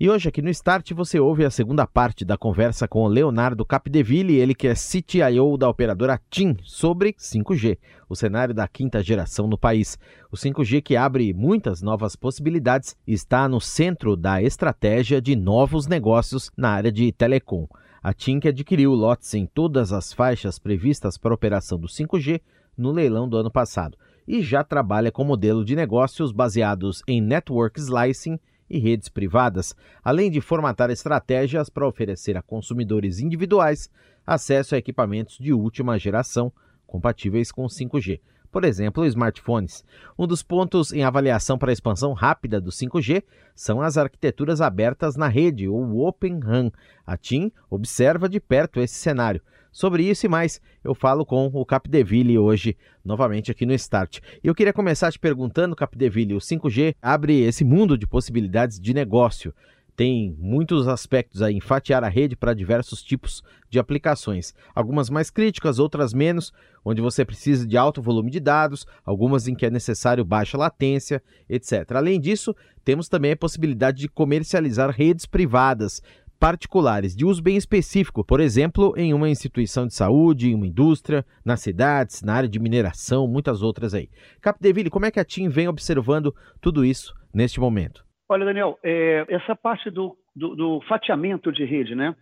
E hoje aqui no Start você ouve a segunda parte da conversa com o Leonardo Capdeville, ele que é CTIO da operadora TIM, sobre 5G, o cenário da quinta geração no país. O 5G que abre muitas novas possibilidades está no centro da estratégia de novos negócios na área de telecom. A TIM que adquiriu lotes em todas as faixas previstas para a operação do 5G no leilão do ano passado e já trabalha com modelo de negócios baseados em network slicing e redes privadas, além de formatar estratégias para oferecer a consumidores individuais acesso a equipamentos de última geração compatíveis com 5G. Por exemplo, smartphones. Um dos pontos em avaliação para a expansão rápida do 5G são as arquiteturas abertas na rede, ou Open RAN. A TIM observa de perto esse cenário. Sobre isso e mais, eu falo com o Capdeville hoje, novamente aqui no Start. E eu queria começar te perguntando, Capdeville, o 5G abre esse mundo de possibilidades de negócio. Tem muitos aspectos aí em fatiar a rede para diversos tipos de aplicações. Algumas mais críticas, outras menos, onde você precisa de alto volume de dados, algumas em que é necessário baixa latência, etc. Além disso, temos também a possibilidade de comercializar redes privadas, particulares de uso bem específico, por exemplo, em uma instituição de saúde, em uma indústria, nas cidades, na área de mineração, muitas outras aí. Capdeville, como é que a TIM vem observando tudo isso neste momento? Olha, Daniel, é, essa parte do, do, do, fatiamento de rede, né?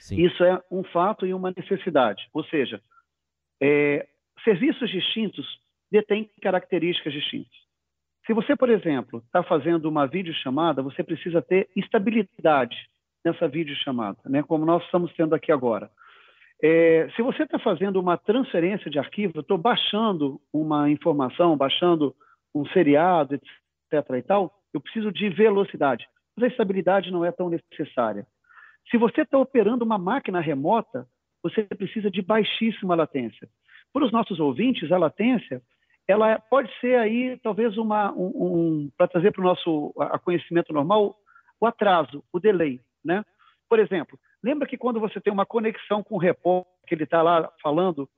Sim. Isso é um fato e uma necessidade. Ou seja, é, serviços distintos detêm características distintas. Se você, por exemplo, está fazendo uma videochamada, você precisa ter estabilidade nessa videochamada, né, como nós estamos tendo aqui agora. É, se você está fazendo uma transferência de arquivo, estou baixando uma informação, baixando um seriado, etc. e tal, eu preciso de velocidade. Mas a estabilidade não é tão necessária. Se você está operando uma máquina remota, você precisa de baixíssima latência. Para os nossos ouvintes, a latência ela pode ser aí talvez uma um, um para trazer para o nosso a conhecimento normal o atraso, o delay. Né? Por exemplo, lembra que quando você tem uma conexão com o repórter, que ele está lá falando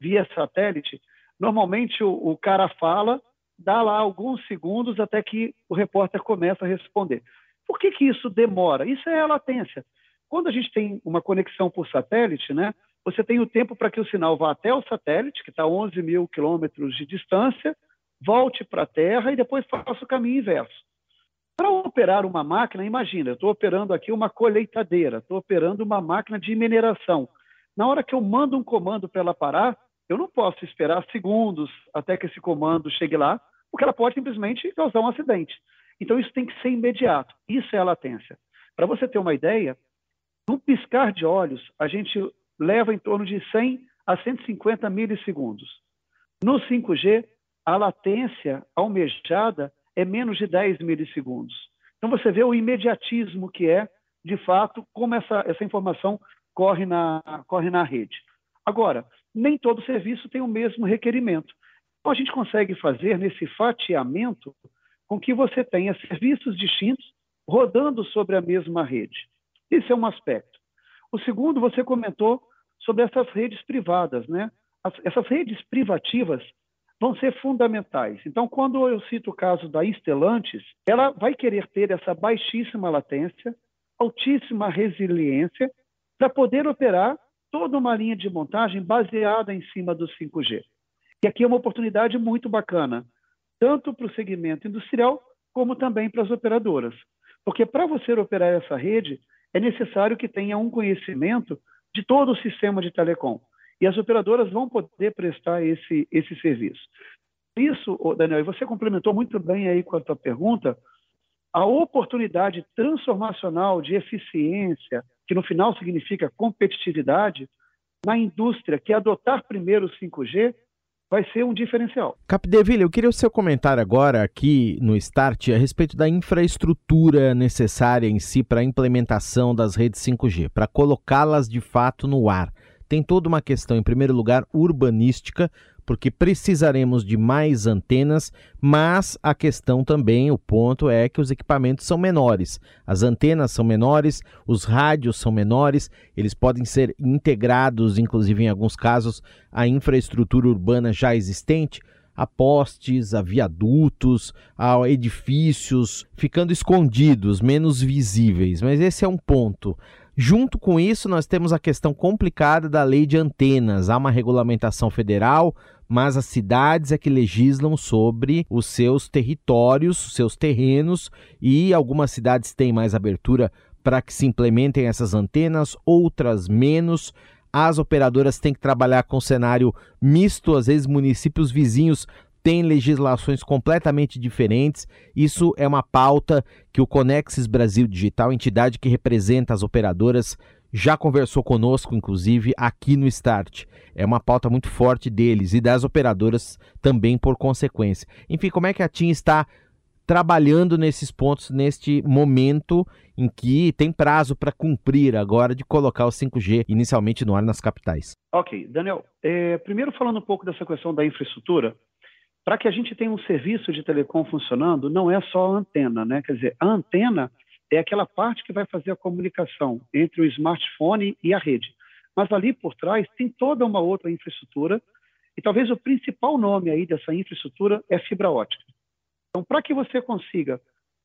via satélite, normalmente o, o cara fala, dá lá alguns segundos até que o repórter começa a responder. Por que, que isso demora? Isso é a latência. Quando a gente tem uma conexão por satélite, né, você tem o tempo para que o sinal vá até o satélite, que está a 11 mil quilômetros de distância, volte para a Terra e depois faça o caminho inverso. Para operar uma máquina, imagina, eu estou operando aqui uma colheitadeira, estou operando uma máquina de mineração. Na hora que eu mando um comando para ela parar, eu não posso esperar segundos até que esse comando chegue lá, porque ela pode simplesmente causar um acidente. Então, isso tem que ser imediato. Isso é a latência. Para você ter uma ideia, no piscar de olhos, a gente leva em torno de 100 a 150 milissegundos. No 5G, a latência almejada é menos de 10 milissegundos. Então você vê o imediatismo que é, de fato, como essa, essa informação corre na, corre na rede. Agora, nem todo serviço tem o mesmo requerimento. Então a gente consegue fazer nesse fatiamento com que você tenha serviços distintos rodando sobre a mesma rede. Esse é um aspecto. O segundo, você comentou sobre essas redes privadas, né? As, essas redes privativas vão ser fundamentais. Então, quando eu cito o caso da Stellantis, ela vai querer ter essa baixíssima latência, altíssima resiliência, para poder operar toda uma linha de montagem baseada em cima do 5G. E aqui é uma oportunidade muito bacana, tanto para o segmento industrial, como também para as operadoras. Porque para você operar essa rede, é necessário que tenha um conhecimento de todo o sistema de telecom e as operadoras vão poder prestar esse, esse serviço. Isso, Daniel, e você complementou muito bem aí com a tua pergunta, a oportunidade transformacional de eficiência, que no final significa competitividade, na indústria que adotar primeiro o 5G vai ser um diferencial. Capdeville, eu queria o seu comentário agora aqui no Start a respeito da infraestrutura necessária em si para a implementação das redes 5G, para colocá-las de fato no ar. Tem toda uma questão, em primeiro lugar, urbanística, porque precisaremos de mais antenas, mas a questão também, o ponto é que os equipamentos são menores. As antenas são menores, os rádios são menores, eles podem ser integrados, inclusive em alguns casos, à infraestrutura urbana já existente a postes, a viadutos, a edifícios, ficando escondidos, menos visíveis. Mas esse é um ponto. Junto com isso, nós temos a questão complicada da lei de antenas. Há uma regulamentação federal, mas as cidades é que legislam sobre os seus territórios, seus terrenos, e algumas cidades têm mais abertura para que se implementem essas antenas, outras menos. As operadoras têm que trabalhar com cenário misto, às vezes municípios vizinhos têm legislações completamente diferentes. Isso é uma pauta que o Conexis Brasil Digital, entidade que representa as operadoras, já conversou conosco, inclusive, aqui no Start. É uma pauta muito forte deles e das operadoras também, por consequência. Enfim, como é que a TIM está trabalhando nesses pontos neste momento em que tem prazo para cumprir agora de colocar o 5G inicialmente no ar nas capitais? Ok, Daniel. É, primeiro falando um pouco dessa questão da infraestrutura, para que a gente tenha um serviço de telecom funcionando, não é só a antena, né? Quer dizer, a antena é aquela parte que vai fazer a comunicação entre o smartphone e a rede. Mas ali por trás tem toda uma outra infraestrutura e talvez o principal nome aí dessa infraestrutura é fibra ótica. Então, para que você consiga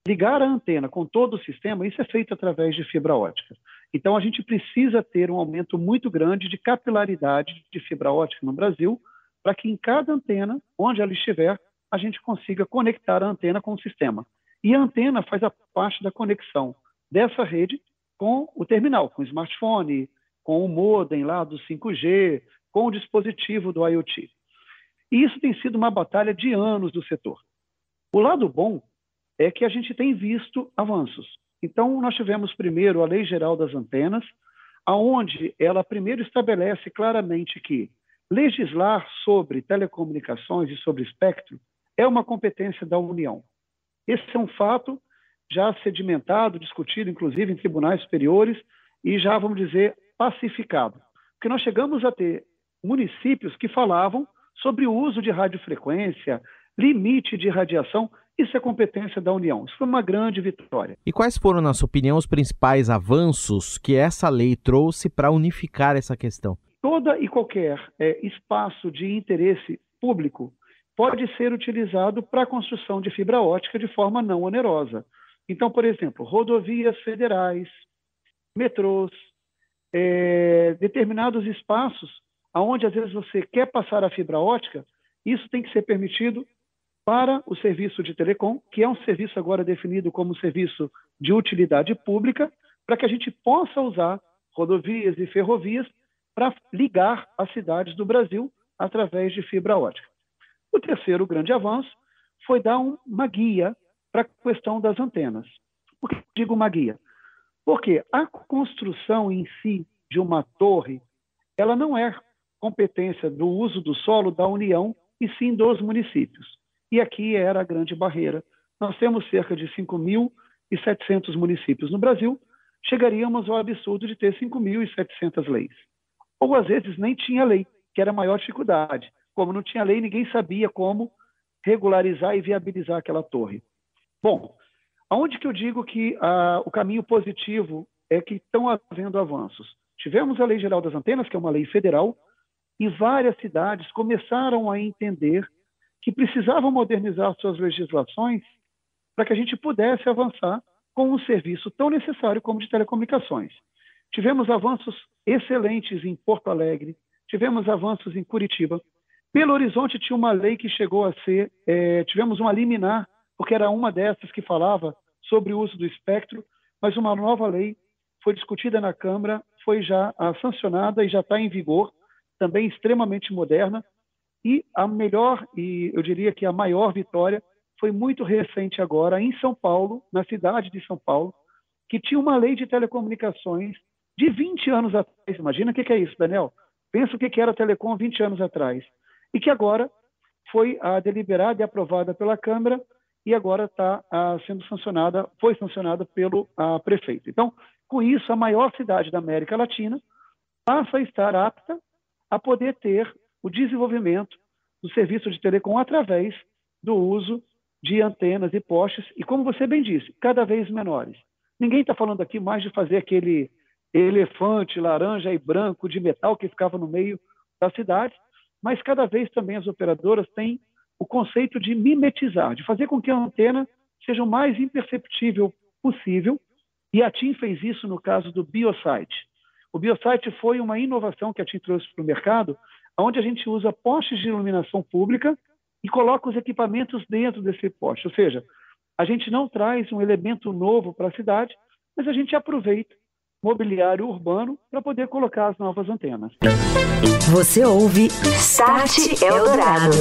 ligar a antena com todo o sistema, isso é feito através de fibra ótica. Então, a gente precisa ter um aumento muito grande de capilaridade de fibra ótica no Brasil, para que em cada antena, onde ela estiver, a gente consiga conectar a antena com o sistema. E a antena faz a parte da conexão dessa rede com o terminal, com o smartphone, com o modem lá do 5G, com o dispositivo do IoT. E isso tem sido uma batalha de anos do setor. O lado bom é que a gente tem visto avanços. Então, nós tivemos primeiro a Lei Geral das Antenas, aonde ela primeiro estabelece claramente que legislar sobre telecomunicações e sobre espectro é uma competência da União. Esse é um fato já sedimentado, discutido, inclusive, em tribunais superiores e já, vamos dizer, pacificado. Porque nós chegamos a ter municípios que falavam sobre o uso de radiofrequência, limite de radiação. Isso é competência da União. Isso foi uma grande vitória. E quais foram, na sua opinião, os principais avanços que essa lei trouxe para unificar essa questão? Toda e qualquer é, espaço de interesse público pode ser utilizado para a construção de fibra ótica de forma não onerosa. Então, por exemplo, rodovias federais, metrôs, é, determinados espaços aonde às vezes você quer passar a fibra ótica, isso tem que ser permitido para o serviço de telecom, que é um serviço agora definido como serviço de utilidade pública, para que a gente possa usar rodovias e ferrovias para ligar as cidades do Brasil através de fibra ótica. O terceiro grande avanço foi dar uma guia para a questão das antenas. Por que digo uma guia? Porque a construção em si de uma torre, ela não é competência do uso do solo da União e sim dos municípios. E aqui era a grande barreira. Nós temos cerca de 5.700 municípios no Brasil, chegaríamos ao absurdo de ter 5.700 leis. Ou às vezes nem tinha lei, que era a maior dificuldade. Como não tinha lei, ninguém sabia como regularizar e viabilizar aquela torre. Bom, aonde que eu digo que ah, o caminho positivo é que estão havendo avanços? Tivemos a Lei Geral das Antenas, que é uma lei federal, e várias cidades começaram a entender que precisavam modernizar suas legislações para que a gente pudesse avançar com um serviço tão necessário como de telecomunicações. Tivemos avanços excelentes em Porto Alegre, tivemos avanços em Curitiba, Belo Horizonte tinha uma lei que chegou a ser, é, tivemos uma liminar, porque era uma dessas que falava sobre o uso do espectro, mas uma nova lei foi discutida na Câmara, foi já sancionada e já está em vigor, também extremamente moderna, e a melhor, e eu diria que a maior vitória, foi muito recente agora em São Paulo, na cidade de São Paulo, que tinha uma lei de telecomunicações de 20 anos atrás. Imagina o que é isso, Daniel. Pensa o que era a telecom 20 anos atrás. E que agora foi deliberada e aprovada pela Câmara e agora está sendo sancionada, foi sancionada pelo prefeito. Então, com isso, a maior cidade da América Latina passa a estar apta a poder ter o desenvolvimento do serviço de telecom através do uso de antenas e postes, e como você bem disse, cada vez menores. Ninguém está falando aqui mais de fazer aquele elefante laranja e branco de metal que ficava no meio da cidade, mas cada vez também as operadoras têm o conceito de mimetizar, de fazer com que a antena seja o mais imperceptível possível, e a TIM fez isso no caso do Biosite. O Biosite foi uma inovação que a TIM trouxe para o mercado, onde a gente usa postes de iluminação pública e coloca os equipamentos dentro desse poste. Ou seja, a gente não traz um elemento novo para a cidade, mas a gente aproveita mobiliário urbano para poder colocar as novas antenas. Você ouve Start Eldorado.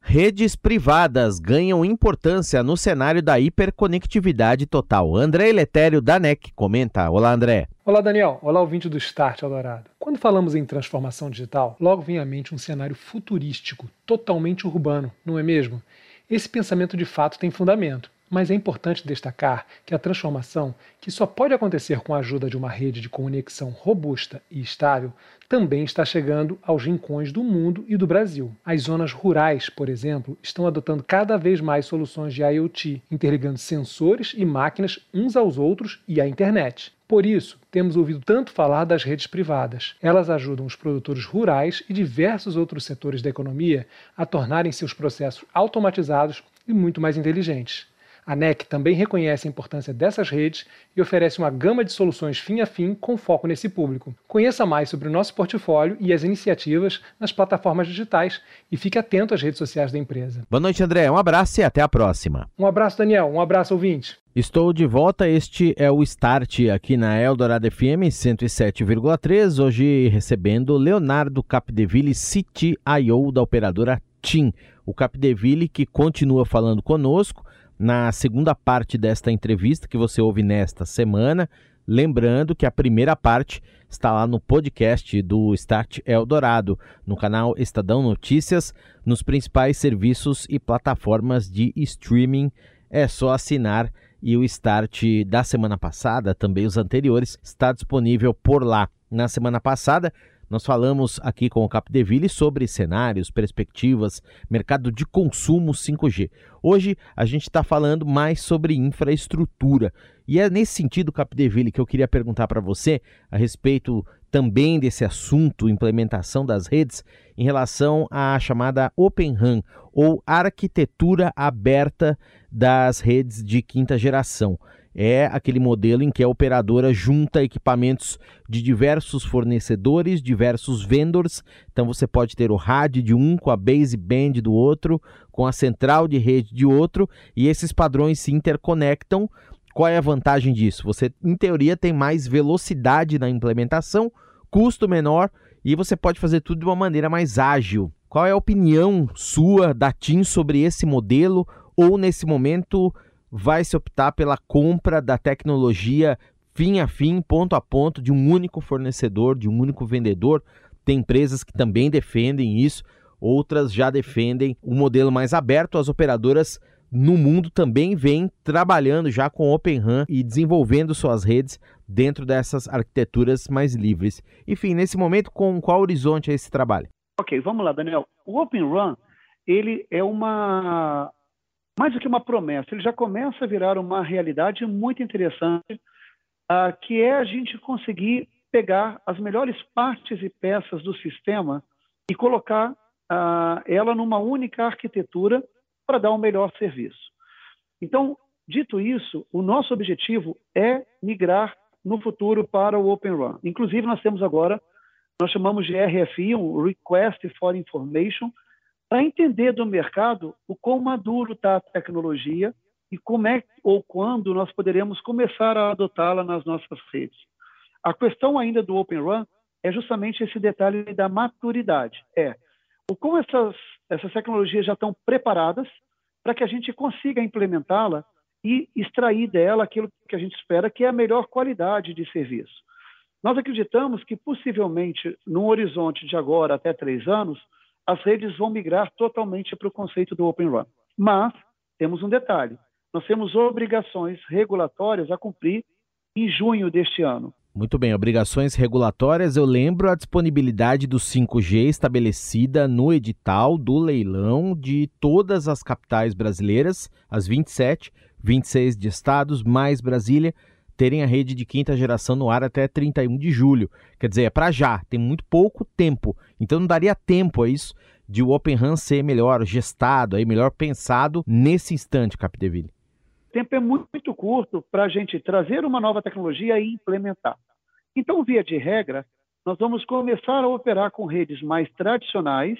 Redes privadas ganham importância no cenário da hiperconectividade total. André Letério da NEC comenta. Olá, André. Olá, Daniel. Olá, ouvinte do Start Eldorado. Quando falamos em transformação digital, logo vem à mente um cenário futurístico, totalmente urbano, não é mesmo? Esse pensamento de fato tem fundamento. Mas é importante destacar que a transformação, que só pode acontecer com a ajuda de uma rede de conexão robusta e estável, também está chegando aos rincões do mundo e do Brasil. As zonas rurais, por exemplo, estão adotando cada vez mais soluções de IoT, interligando sensores e máquinas uns aos outros e à internet. Por isso, temos ouvido tanto falar das redes privadas. Elas ajudam os produtores rurais e diversos outros setores da economia a tornarem seus processos automatizados e muito mais inteligentes. A NEC também reconhece a importância dessas redes e oferece uma gama de soluções fim a fim com foco nesse público. Conheça mais sobre o nosso portfólio e as iniciativas nas plataformas digitais e fique atento às redes sociais da empresa. Boa noite, André. Um abraço e até a próxima. Um abraço, Daniel. Um abraço, ouvinte. Estou de volta. Este é o Start aqui na Eldorado FM 107,3. Hoje recebendo Leonardo Capdeville, CTIO da operadora TIM. O Capdeville que continua falando conosco na segunda parte desta entrevista que você ouve nesta semana. Lembrando que a primeira parte está lá no podcast do Start Eldorado, no canal Estadão Notícias, nos principais serviços e plataformas de streaming. É só assinar e o Start da semana passada, também os anteriores, está disponível por lá. Na semana passada, nós falamos aqui com o Capdeville sobre cenários, perspectivas, mercado de consumo 5G. Hoje a gente está falando mais sobre infraestrutura. E é nesse sentido, Capdeville, que eu queria perguntar para você a respeito também desse assunto, implementação das redes, em relação à chamada Open RAN, ou arquitetura aberta das redes de quinta geração é aquele modelo em que a operadora junta equipamentos de diversos fornecedores, diversos vendors. Então você pode ter o rádio de um com a baseband do outro, com a central de rede de outro, e esses padrões se interconectam. Qual é a vantagem disso? Você, em teoria, tem mais velocidade na implementação, custo menor e você pode fazer tudo de uma maneira mais ágil. Qual é a opinião sua da TIM sobre esse modelo? Ou nesse momento vai se optar pela compra da tecnologia fim a fim, ponto a ponto, de um único fornecedor, de um único vendedor. Tem empresas que também defendem isso, outras já defendem o um modelo mais aberto. As operadoras no mundo também vêm trabalhando já com Open RAN e desenvolvendo suas redes dentro dessas arquiteturas mais livres. Enfim, nesse momento, com qual horizonte é esse trabalho? Ok, vamos lá, Daniel. O Open RAN ele é uma mais do que uma promessa, ele já começa a virar uma realidade muito interessante, uh, que é a gente conseguir pegar as melhores partes e peças do sistema e colocar uh, ela numa única arquitetura para dar um melhor serviço. Então, dito isso, o nosso objetivo é migrar no futuro para o Open Run. Inclusive, nós temos agora, nós chamamos de RFI, um Request for Information, para entender do mercado o quão maduro está a tecnologia e como é ou quando nós poderemos começar a adotá-la nas nossas redes. A questão ainda do Open Run é justamente esse detalhe da maturidade. É o como essas, essas tecnologias já estão preparadas para que a gente consiga implementá-la e extrair dela aquilo que a gente espera, que é a melhor qualidade de serviço. Nós acreditamos que, possivelmente, no horizonte de agora até três anos, as redes vão migrar totalmente para o conceito do Open Run. Mas temos um detalhe: nós temos obrigações regulatórias a cumprir em junho deste ano. Muito bem, obrigações regulatórias. Eu lembro a disponibilidade do 5G estabelecida no edital do leilão de todas as capitais brasileiras, as 27, 26 de estados, mais Brasília, terem a rede de quinta geração no ar até 31 de julho. Quer dizer, é para já, tem muito pouco tempo. Então não daria tempo a isso de o Open RAN ser melhor gestado, aí melhor pensado nesse instante, Capdeville? O tempo é muito, muito curto para a gente trazer uma nova tecnologia e implementar. Então, via de regra, nós vamos começar a operar com redes mais tradicionais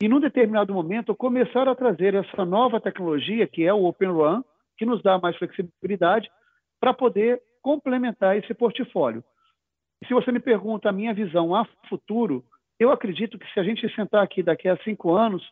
e, num determinado momento, começar a trazer essa nova tecnologia, que é o Open RAN, que nos dá mais flexibilidade, para poder complementar esse portfólio. Se você me pergunta a minha visão a futuro, eu acredito que se a gente sentar aqui daqui a cinco anos,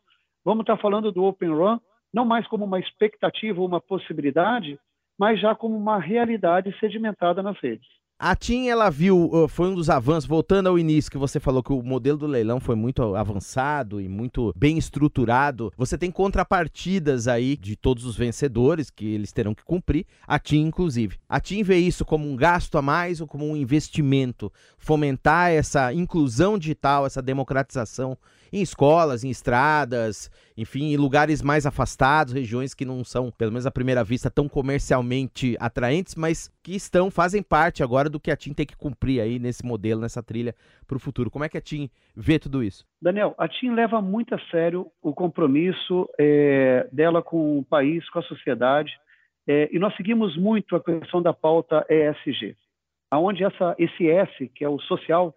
vamos estar falando do Open Run, não mais como uma expectativa ou uma possibilidade, mas já como uma realidade sedimentada nas redes. A TIM, ela viu, foi um dos avanços, voltando ao início, que você falou que o modelo do leilão foi muito avançado e muito bem estruturado. Você tem contrapartidas aí de todos os vencedores que eles terão que cumprir, a TIM inclusive. A TIM vê isso como um gasto a mais ou como um investimento? Fomentar essa inclusão digital, essa democratização em escolas, em estradas, enfim, em lugares mais afastados, regiões que não são, pelo menos à primeira vista, tão comercialmente atraentes, mas que estão, fazem parte agora do que a TIM tem que cumprir aí nesse modelo, nessa trilha para o futuro. Como é que a TIM vê tudo isso? Daniel, a TIM leva muito a sério o compromisso é, dela com o país, com a sociedade, é, e nós seguimos muito a questão da pauta ESG, aonde essa, esse S, que é o social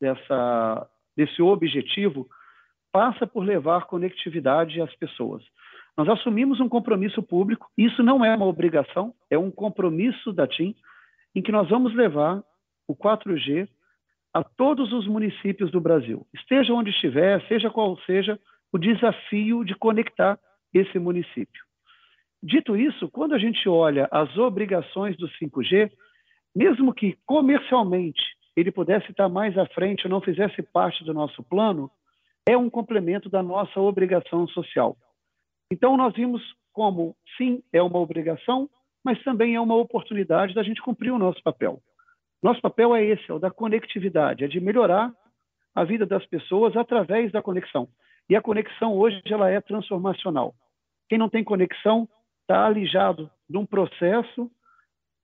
dessa, desse objetivo, passa por levar conectividade às pessoas. Nós assumimos um compromisso público, isso não é uma obrigação, é um compromisso da TIM, em que nós vamos levar o 4G a todos os municípios do Brasil, esteja onde estiver, seja qual seja o desafio de conectar esse município. Dito isso, quando a gente olha as obrigações do 5G, mesmo que comercialmente ele pudesse estar mais à frente ou não fizesse parte do nosso plano, é um complemento da nossa obrigação social. Então, nós vimos como, sim, é uma obrigação, mas também é uma oportunidade da gente cumprir o nosso papel. Nosso papel é esse, é o da conectividade, é de melhorar a vida das pessoas através da conexão. E a conexão hoje ela é transformacional. Quem não tem conexão está alijado de um processo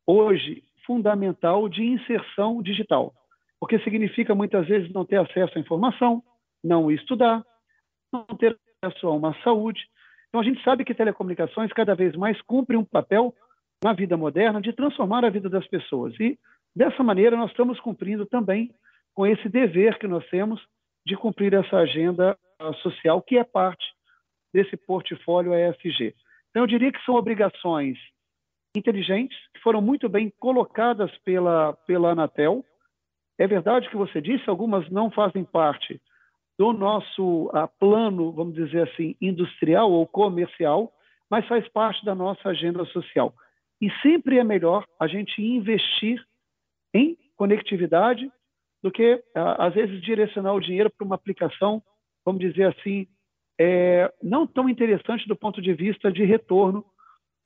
hoje fundamental de inserção digital, porque significa muitas vezes não ter acesso à informação, não estudar, não ter acesso a uma saúde. Então, a gente sabe que telecomunicações cada vez mais cumprem um papel na vida moderna de transformar a vida das pessoas. E, dessa maneira, nós estamos cumprindo também com esse dever que nós temos de cumprir essa agenda social, que é parte desse portfólio ESG. Então, eu diria que são obrigações inteligentes, que foram muito bem colocadas pela, pela Anatel. É verdade que você disse, algumas não fazem parte do nosso uh, plano, vamos dizer assim, industrial ou comercial, mas faz parte da nossa agenda social. E sempre é melhor a gente investir em conectividade do que, uh, às vezes, direcionar o dinheiro para uma aplicação, vamos dizer assim, é, não tão interessante do ponto de vista de retorno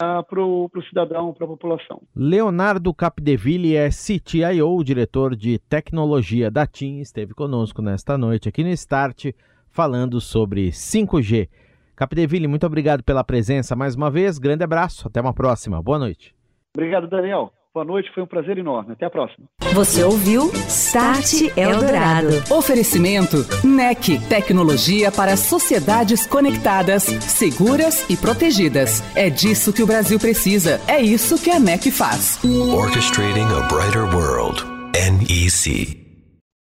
uh, para o cidadão, para a população. Leonardo Capdeville é CTIO, diretor de tecnologia da TIM, esteve conosco nesta noite aqui no Start, falando sobre 5G. Capdeville, muito obrigado pela presença mais uma vez, grande abraço, até uma próxima, boa noite. Obrigado, Daniel. Boa noite, foi um prazer enorme. Até a próxima. Você ouviu Start Eldorado. Oferecimento NEC, tecnologia para sociedades conectadas, seguras e protegidas. É disso que o Brasil precisa. É isso que a NEC faz. Orchestrating a brighter world. NEC.